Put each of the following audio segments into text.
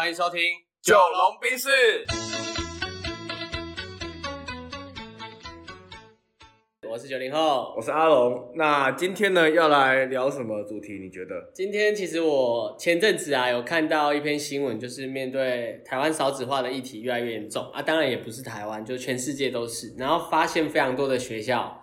欢迎收听《九龙冰室，我是九零后。我是阿龙。那今天呢，要来聊什么主题？你觉得？今天其实我前阵子啊，有看到一篇新闻，就是面对台湾少子化的议题越来越严重啊，当然也不是台湾，就全世界都是。然后发现非常多的学校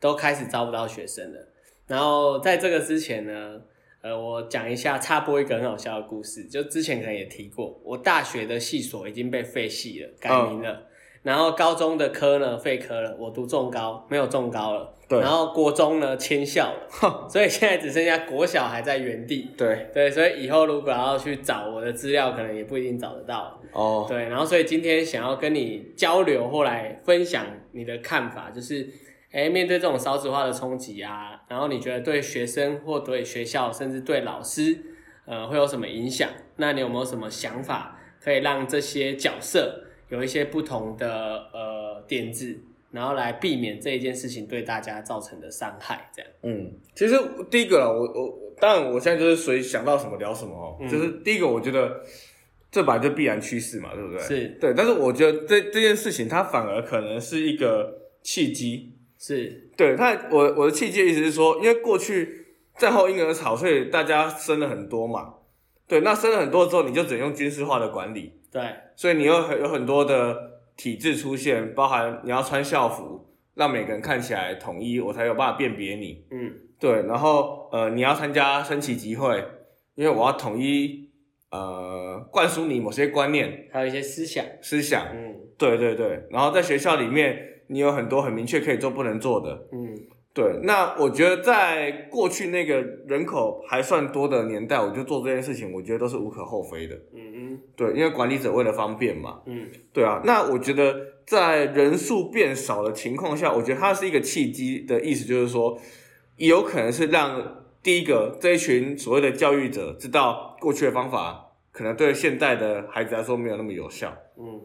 都开始招不到学生了。然后在这个之前呢，呃，我讲一下插播一个很好笑的故事，就之前可能也提过，我大学的系所已经被废系了，改名了。然后高中的科呢废科了，我读重高没有重高了。对然后国中呢迁校了，所以现在只剩下国小还在原地。对，对，所以以后如果要去找我的资料，可能也不一定找得到。哦，对，然后所以今天想要跟你交流或来分享你的看法，就是，哎，面对这种少子化的冲击啊，然后你觉得对学生或对学校，甚至对老师，呃，会有什么影响？那你有没有什么想法，可以让这些角色有一些不同的呃点子，然后来避免这一件事情对大家造成的伤害？这样，嗯，其实第一个啦，我我当然我现在就是随想到什么聊什么哦、嗯就是第一个，我觉得这本来就必然趋势嘛，对不对？是对，但是我觉得这这件事情它反而可能是一个契机。是，对，他我我的契机意思是说，因为过去战后婴儿潮，所以大家生了很多嘛。对，那生了很多之后，你就只能用军事化的管理，对，所以你有很有很多的体制出现，包含你要穿校服，让每个人看起来统一，我才有办法辨别你。嗯，对，然后呃，你要参加升旗集会，因为我要统一呃灌输你某些观念还有一些思想，思想。嗯对对对，然后在学校里面，你有很多很明确可以做不能做的。嗯，对，那我觉得在过去那个人口还算多的年代，我就做这件事情，我觉得都是无可厚非的。嗯嗯对，因为管理者为了方便嘛。嗯，对啊，那我觉得在人数变少的情况下，我觉得它是一个契机的意思，就是说，有可能是让第一个这一群所谓的教育者知道过去的方法可能对现在的孩子来说没有那么有效。嗯，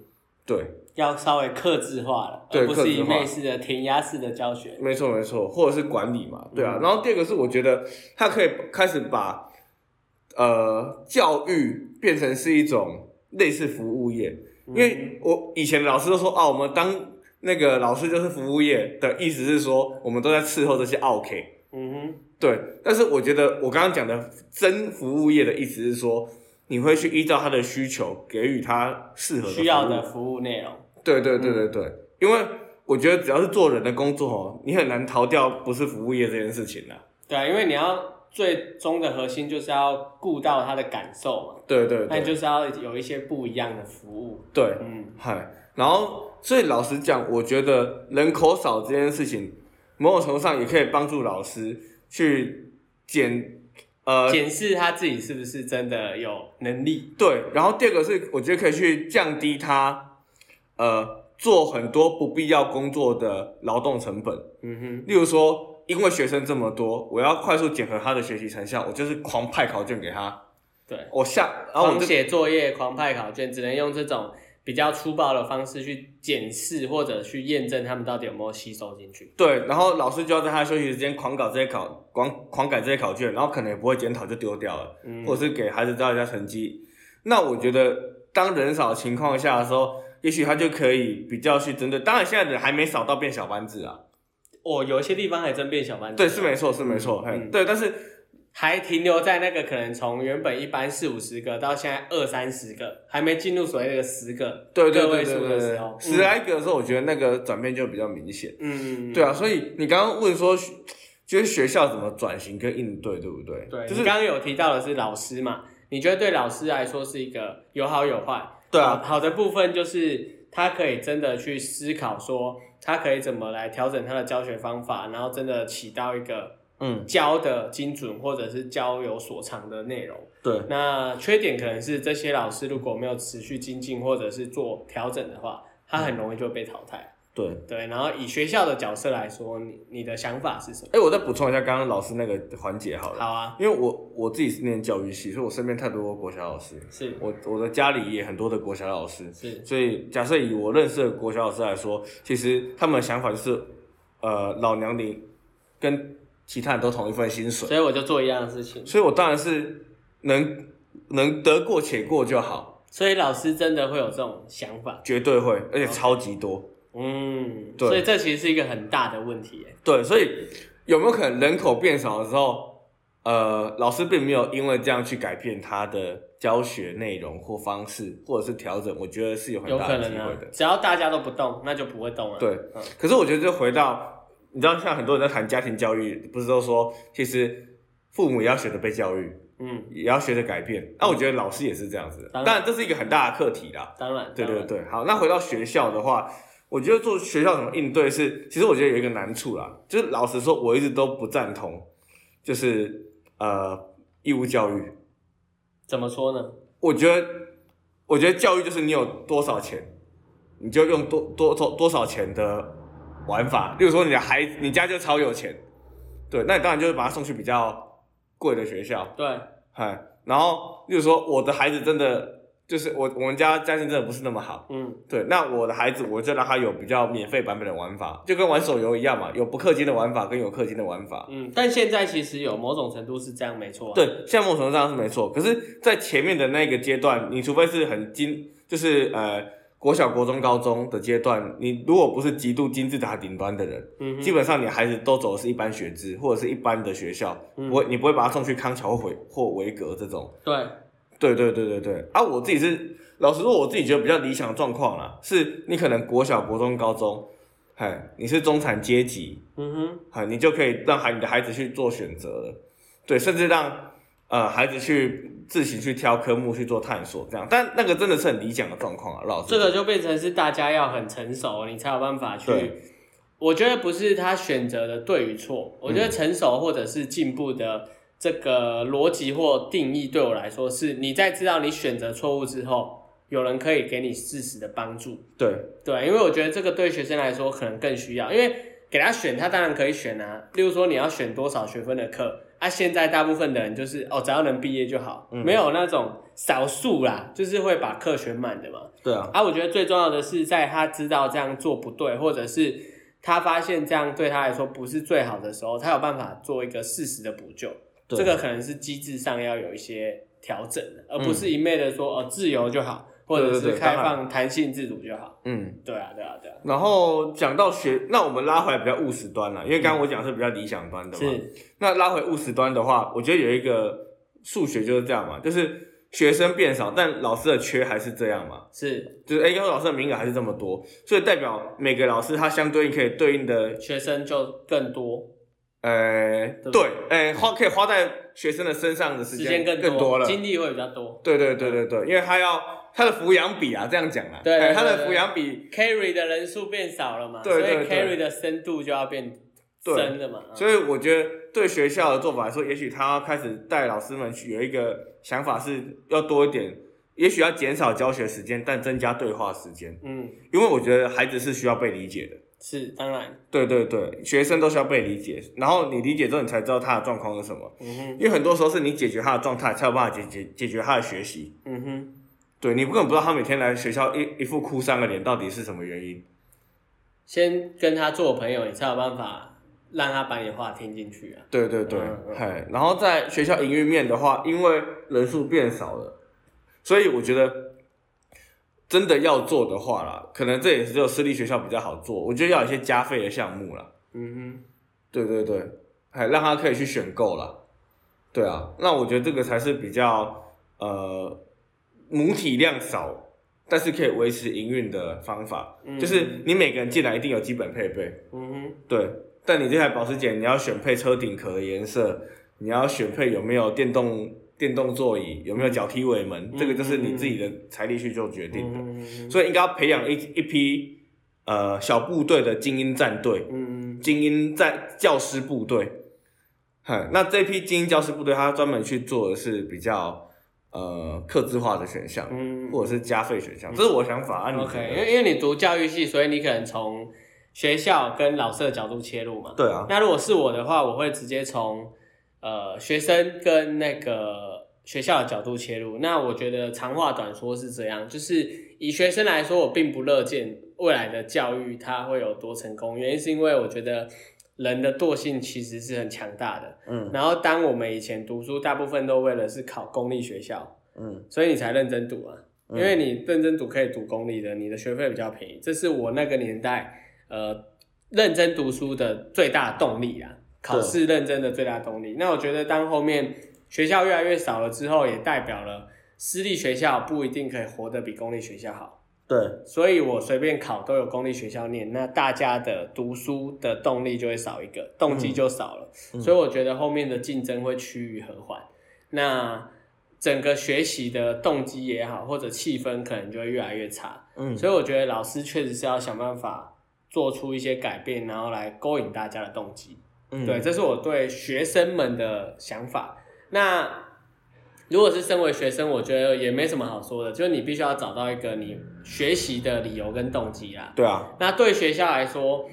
对，要稍微克制化了，对而不是一客制化昧式的填鸭式的教学。没错没错，或者是管理嘛，对啊。嗯然后第二个是我觉得他可以开始把呃教育变成是一种类似服务业，因为我以前老师都说啊，我们当那个老师就是服务业的意思是说，我们都在伺候这些 OK。嗯哼，对，但是我觉得我刚刚讲的真服务业的意思是说，你会去依照他的需求给予他适合的需要的服务内容。对对对对对，因为我觉得只要是做人的工作哦，你很难逃掉不是服务业这件事情的。对啊，因为你要最终的核心就是要顾到他的感受嘛，对对对那你就是要有一些不一样的服务。对，嗯，嗨，然后所以老实讲，我觉得人口少这件事情，某种程度上也可以帮助老师去减呃检视他自己是不是真的有能力。对，然后第二个是我觉得可以去降低他呃做很多不必要工作的劳动成本。嗯哼例如说，因为学生这么多，我要快速检核他的学习成效，我就是狂派考卷给他。对，我下，然后我狂写作业、狂派考卷，只能用这种比较粗暴的方式去检视或者去验证他们到底有没有吸收进去。对，然后老师就要在他休息时间狂搞这些考，狂狂改这些考卷，然后可能也不会检讨就丢掉了，嗯或者是给孩子知道一下成绩。那我觉得，当人少的情况下的时候，也许他就可以比较去针对。当然，现在人还没少到变小班制啊。哦，有一些地方还真变小班制。对，是没错，是没错。嘿嗯对，但是还停留在那个可能从原本一般四五十个到现在二三十个，还没进入所谓的十个对对对个位数对对对的时候，，十来个的时候，我觉得那个转变就比较明显。嗯，嗯，对啊，所以你刚刚问说，就是学校怎么转型跟应对，对不对？对，就是你刚刚有提到的是老师嘛？你觉得对老师来说是一个有好有坏？对啊好好的部分就是他可以真的去思考说，他可以怎么来调整他的教学方法，然后真的起到一个嗯，教的精准或者是教有所长的内容。对，那缺点可能是这些老师如果没有持续精进或者是做调整的话，他很容易就被淘汰。对。对，然后以学校的角色来说，你你的想法是什么？哎、我再补充一下刚刚老师那个环节好了，好啊，因为我我自己是念教育系，所以我身边太多国小老师，是我我的家里也很多的国小老师，是，所以假设以我认识的国小老师来说，其实他们的想法就是，呃，老娘你跟其他人都同一份薪水，所以我就做一样的事情。所以我当然是能能得过且过就好。所以老师真的会有这种想法，绝对会，而且超级多。嗯，对所以这其实是一个很大的问题耶。对，所以有没有可能人口变少的时候，呃，老师并没有因为这样去改变他的教学内容或方式，或者是调整？我觉得是有很大的机会的，。只要大家都不动，那就不会动了。对嗯，可是我觉得就回到，你知道，像很多人在谈家庭教育，不是都说，其实父母也要学着被教育，嗯，也要学着改变。那我觉得老师也是这样子的，当然这是一个很大的课题啦。当然，对对对，好，那回到学校的话，我觉得做学校怎么应对是，其实我觉得有一个难处啦，就是老实说，我一直都不赞同，就是呃义务教育。怎么说呢？我觉得，我觉得教育就是你有多少钱，你就用多多多多少钱的玩法。例如说，你的孩子，你家就超有钱，对，那你当然就是把他送去比较贵的学校，对，嗨，然后例如说，我的孩子真的就是我我们家家境真的不是那么好。嗯，对，那我的孩子，我就让他有比较免费版本的玩法，就跟玩手游一样嘛，有不氪金的玩法跟有氪金的玩法。嗯，但现在其实有某种程度是这样，没错、啊。，对，像某种程度上是没错，可是，在前面的那个阶段，你除非是很精，就是呃国小、国中、高中的阶段，你如果不是极度金字塔顶端的人，嗯，基本上你孩子都走的是一般学制或者是一般的学校，嗯不会，你不会把他送去康桥或维或维格这种。对，对对对对对，啊，我自己是老实说，我自己觉得比较理想的状况啦，是你可能国小、国中、高中，嘿，你是中产阶级，嗯哼，嗨，你就可以让孩你的孩子去做选择了，对，甚至让呃孩子去自行去挑科目去做探索，这样，但那个真的是很理想的状况啊，老师，这个就变成是大家要很成熟，你才有办法去。我觉得不是他选择的对与错，我觉嗯。得成熟或者是进步的这个逻辑或定义，对我来说是你在知道你选择错误之后，有人可以给你适时的帮助。对对，因为我觉得这个对学生来说可能更需要，因为给他选，他当然可以选啊。例如说你要选多少学分的课，啊，现在大部分的人就是哦，只要能毕业就好，嗯没有那种少数啦，就是会把课选满的嘛。对啊，啊，我觉得最重要的是，在他知道这样做不对，或者是他发现这样对他来说不是最好的时候，他有办法做一个适时的补救。对。这个可能是机制上要有一些调整的，而不是一昧的说哦自由就好，或者是开放弹性自主就好。嗯。对啊，对啊，对啊，然后讲到学，那我们拉回来比较务实端了，因为刚刚我讲的是比较理想端的嘛。是，那拉回务实端的话，我觉得有一个数学就是这样嘛，就是学生变少，但老师的缺还是这样嘛，是。就是哎，因为老师的名额还是这么多，所以代表每个老师他相对应可以对应的，学生就更多，呃，对对，哎，花可以花在学生的身上的时时间间更更多了。精力会比较多对对对对对，因为他要他的抚养比啊，这样讲啊，对他的抚养比，，carry 的人数变少了嘛，所以 carry 的深度就要变对深的嘛。所以我觉得对学校的做法来说，也许他要开始带老师们去有一个想法是要多一点，也许要减少教学时间，但增加对话时间，嗯，因为我觉得孩子是需要被理解的。是当然，对对对，学生都需要被理解，然后你理解之后，你才知道他的状况是什么。嗯哼，因为很多时候是你解决他的状态，才有办法解决解决他的学习。嗯哼，对你根本不知道他每天来学校一一副哭丧的脸到底是什么原因。先跟他做朋友，你才有办法让他把你的话听进去啊。对对对嗯，嗯、然后在学校营运面的话，因为人数变少了，所以我觉得真的要做的话啦，可能这也是只有私立学校比较好做。我觉得要有一些加费的项目啦。嗯哼对对对，还让他可以去选购啦。对啊，那我觉得这个才是比较呃母体量少，但是可以维持营运的方法。嗯就是你每个人进来一定有基本配备，嗯哼，对。但你这台保时捷，你要选配车顶壳的颜色，你要选配有没有电动电动座椅，有没有脚踢尾门，嗯这个就是你自己的财力去做决定的。嗯所以应该要培养一一批呃小部队的精英战队，嗯精英在教师部队，哼，那这批精英教师部队，他专门去做的是比较呃克制化的选项，嗯或者是加费选项，这是我的想法啊。OK，因为因为你读教育系，所以你可能从学校跟老师的角度切入嘛。对啊，那如果是我的话，我会直接从呃学生跟那个学校的角度切入。那我觉得长话短说是这样，就是以学生来说，我并不乐见未来的教育它会有多成功，原因是因为我觉得人的惰性其实是很强大的。嗯然后当我们以前读书，大部分都为了是考公立学校，嗯，所以你才认真读啊。因为你认真读可以读公立的，你的学费比较便宜，这是我那个年代呃认真读书的最大动力啊，考试认真的最大动力。那我觉得当后面学校越来越少了之后，也代表了私立学校不一定可以活得比公立学校好。对，所以我随便考都有公立学校念，那大家的读书的动力就会少一个，动机就少了。所以我觉得后面的竞争会趋于和缓。那整个学习的动机也好，或者气氛可能就会越来越差。嗯，所以我觉得老师确实是要想办法做出一些改变，然后来勾引大家的动机。嗯对，这是我对学生们的想法。那如果是身为学生，我觉得也没什么好说的，就是你必须要找到一个你学习的理由跟动机啦。对啊，那对学校来说，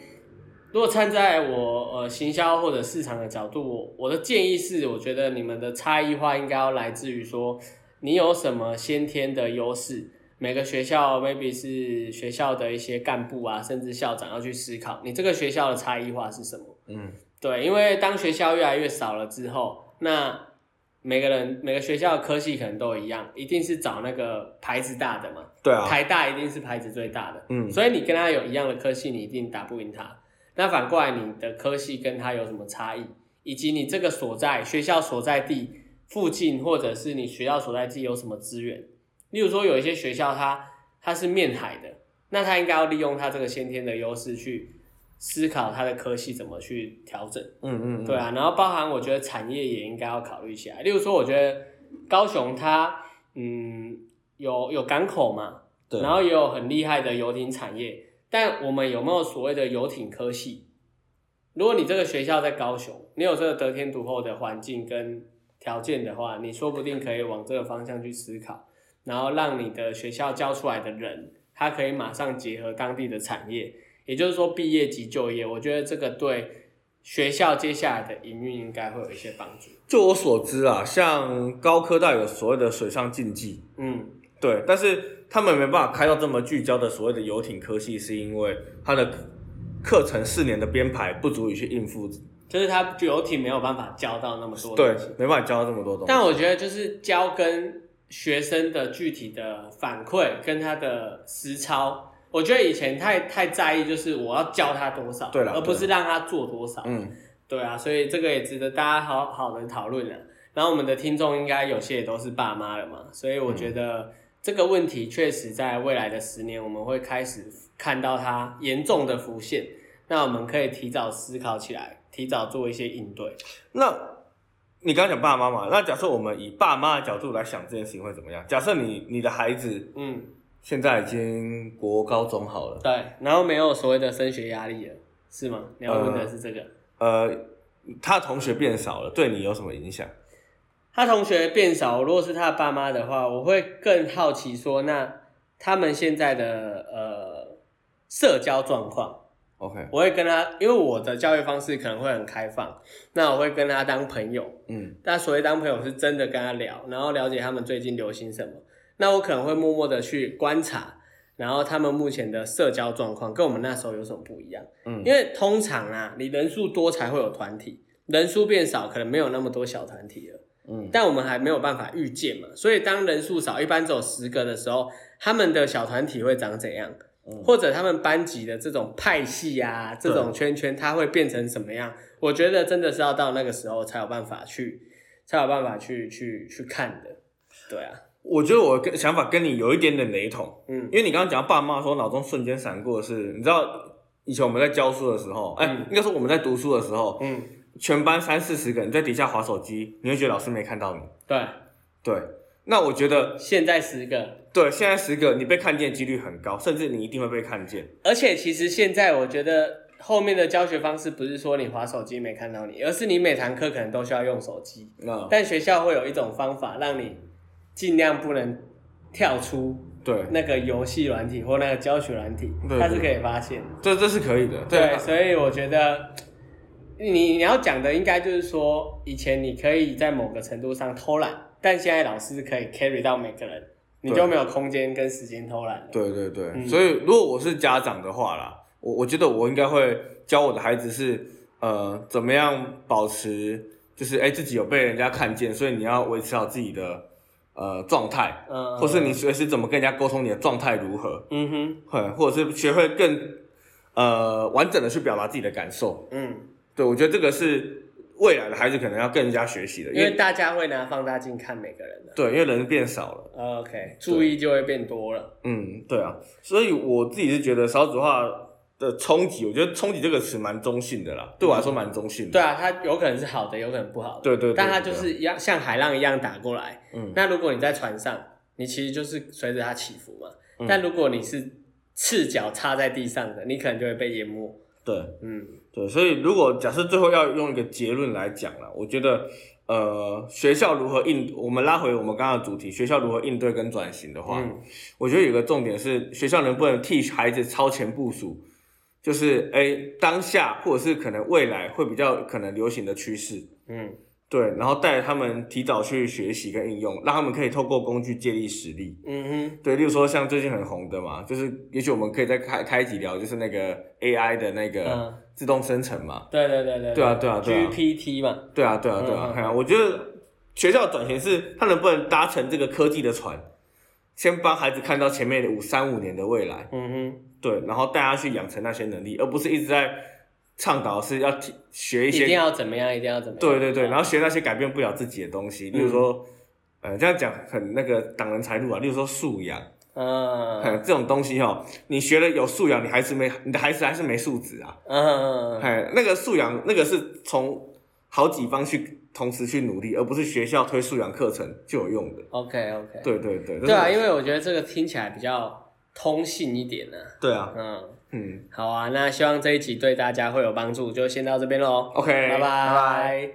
如果站在我呃行销或者市场的角度，我我的建议是，我觉得你们的差异化应该要来自于说，你有什么先天的优势。每个学校 maybe 是学校的一些干部啊，甚至校长要去思考，你这个学校的差异化是什么？嗯，对，因为当学校越来越少了之后，那每个人每个学校的科系可能都一样，一定是找那个牌子大的嘛。对啊，台大一定是牌子最大的，嗯所以你跟他有一样的科系，你一定打不赢他。那反过来，你的科系跟他有什么差异，以及你这个所在学校所在地附近，或者是你学校所在地有什么资源？例如说，有一些学校它它是面海的，那它应该要利用它这个先天的优势去思考它的科系怎么去调整。嗯嗯，嗯对，啊，然后包含我觉得产业也应该要考虑起来。例如说，我觉得高雄它嗯有有港口嘛，对，然后也有很厉害的游艇产业，但我们有没有所谓的游艇科系？如果你这个学校在高雄，你有这个得天独厚的环境跟条件的话，你说不定可以往这个方向去思考，然后让你的学校教出来的人，他可以马上结合当地的产业，也就是说毕业即就业。我觉得这个对学校接下来的营运应该会有一些帮助。就我所知啊，像高科大有所谓的水上竞技，嗯，对，但是他们没办法开到这么聚焦的所谓的游艇科系，是因为他的课程四年的编排不足以去应付，就是他游艇没有办法教到那么多对东西。，没办法教到这么多东西。但我觉得就是教跟学生的具体的反馈跟他的实操，我觉得以前太太在意就是我要教他多少，对了而不是让他做多少。嗯，对啊，所以这个也值得大家好好的讨论了。然后我们的听众应该有些也都是爸妈了嘛，所以我觉得这个问题确实在未来的十年我们会开始看到它严重的浮现，那我们可以提早思考起来，提早做一些应对。那你刚刚讲爸妈嘛，那假设我们以爸妈的角度来想这件事情会怎么样？假设你你的孩子嗯，现在已经国高中好了，对，然后没有所谓的升学压力了，是吗？你要问的是这个。呃，他同学变少了，对你有什么影响？他同学变少，如果是他的爸妈的话，我会更好奇说，那他们现在的呃社交状况，OK，我会跟他，因为我的教育方式可能会很开放，那我会跟他当朋友。嗯但所谓当朋友是真的跟他聊，然后了解他们最近流行什么。那我可能会默默的去观察，然后他们目前的社交状况跟我们那时候有什么不一样？嗯因为通常啊，你人数多才会有团体，人数变少，可能没有那么多小团体了。嗯但我们还没有办法预见嘛，所以当人数少，一般只有十个的时候，他们的小团体会长怎样？嗯或者他们班级的这种派系啊，这种圈圈，它会变成什么样？我觉得真的是要到那个时候才有办法去，才有办法去去去看的。对啊，我觉得我跟想法跟你有一点点雷同，嗯。因为你刚刚讲到爸妈的时候，脑中瞬间闪过的是，你知道以前我们在教书的时候，哎、嗯。应该说我们在读书的时候，嗯，全班三四十个人在底下划手机，你会觉得老师没看到你。对，对，那我觉得现在十个，对，现在十个你被看见的几率很高，甚至你一定会被看见。而且其实现在我觉得后面的教学方式不是说你划手机没看到你，而是你每堂课可能都需要用手机。那但学校会有一种方法，让你尽量不能跳出对，那个游戏软体或那个教学软体，对它是可以发现的。这这是可以的。对，所以我觉得你你要讲的应该就是说，以前你可以在某个程度上偷懒，但现在老师可以 carry 到每个人，你就没有空间跟时间偷懒了。对对对，嗯所以如果我是家长的话啦，我我觉得我应该会教我的孩子是呃怎么样保持，就是哎自己有被人家看见，所以你要维持好自己的呃状态，嗯，或是你随时怎么跟人家沟通，你的状态如何，嗯哼，嘿，或者是学会更呃完整的去表达自己的感受。嗯，对我觉得这个是未来的孩子可能要更加学习的，因为因为大家会拿放大镜看每个人的对，因为人变少了。，OK，注意就会变多了。嗯，对啊，所以我自己是觉得少子化的冲击，我觉得冲击这个词蛮中性的啦，对我来说蛮中性的。对啊，它有可能是好的，有可能不好的。对对对但它就是一样像海浪一样打过来。嗯那如果你在船上，你其实就是随着它起伏嘛。嗯但如果你是赤脚插在地上的，你可能就会被淹没。对嗯对，所以如果假设最后要用一个结论来讲了，我觉得呃，学校如何应，我们拉回我们刚刚的主题，学校如何应对跟转型的话，嗯我觉得有个重点是，学校能不能替孩子超前部署，就是哎当下或者是可能未来会比较可能流行的趋势，嗯。对，然后带他们提早去学习跟应用，让他们可以透过工具借力实力。嗯哼，对，例如说像最近很红的嘛，就是也许我们可以再开开一集聊，就是那个 AI 的那个嗯。自动生成嘛。对对对对对啊对啊对啊 GPT 嘛，对啊，对啊，对啊嗯，嗯哎呀、我觉得学校转型是他能不能搭乘这个科技的船，先帮孩子看到前面的五三五年的未来，嗯对，然后带他去养成那些能力，而不是一直在倡导是要提学一些，一定，要怎么样，一定要怎么样。对对对，然后学那些改变不了自己的东西，例如说，呃，这样讲很那个挡人财路啊，例如说素养，嗯。哎，这种东西哈，你学了有素养，你还是没，你的孩子还是没素质啊，嗯，哎，那个素养，那个是从好几方去同时去努力，而不是学校推素养课程就有用的。OK OK，对对对，对啊，因为我觉得这个听起来比较通信一点呢、对啊，嗯，嗯。好啊，那希望这一集对大家会有帮助，就先到这边喽。，OK，拜拜。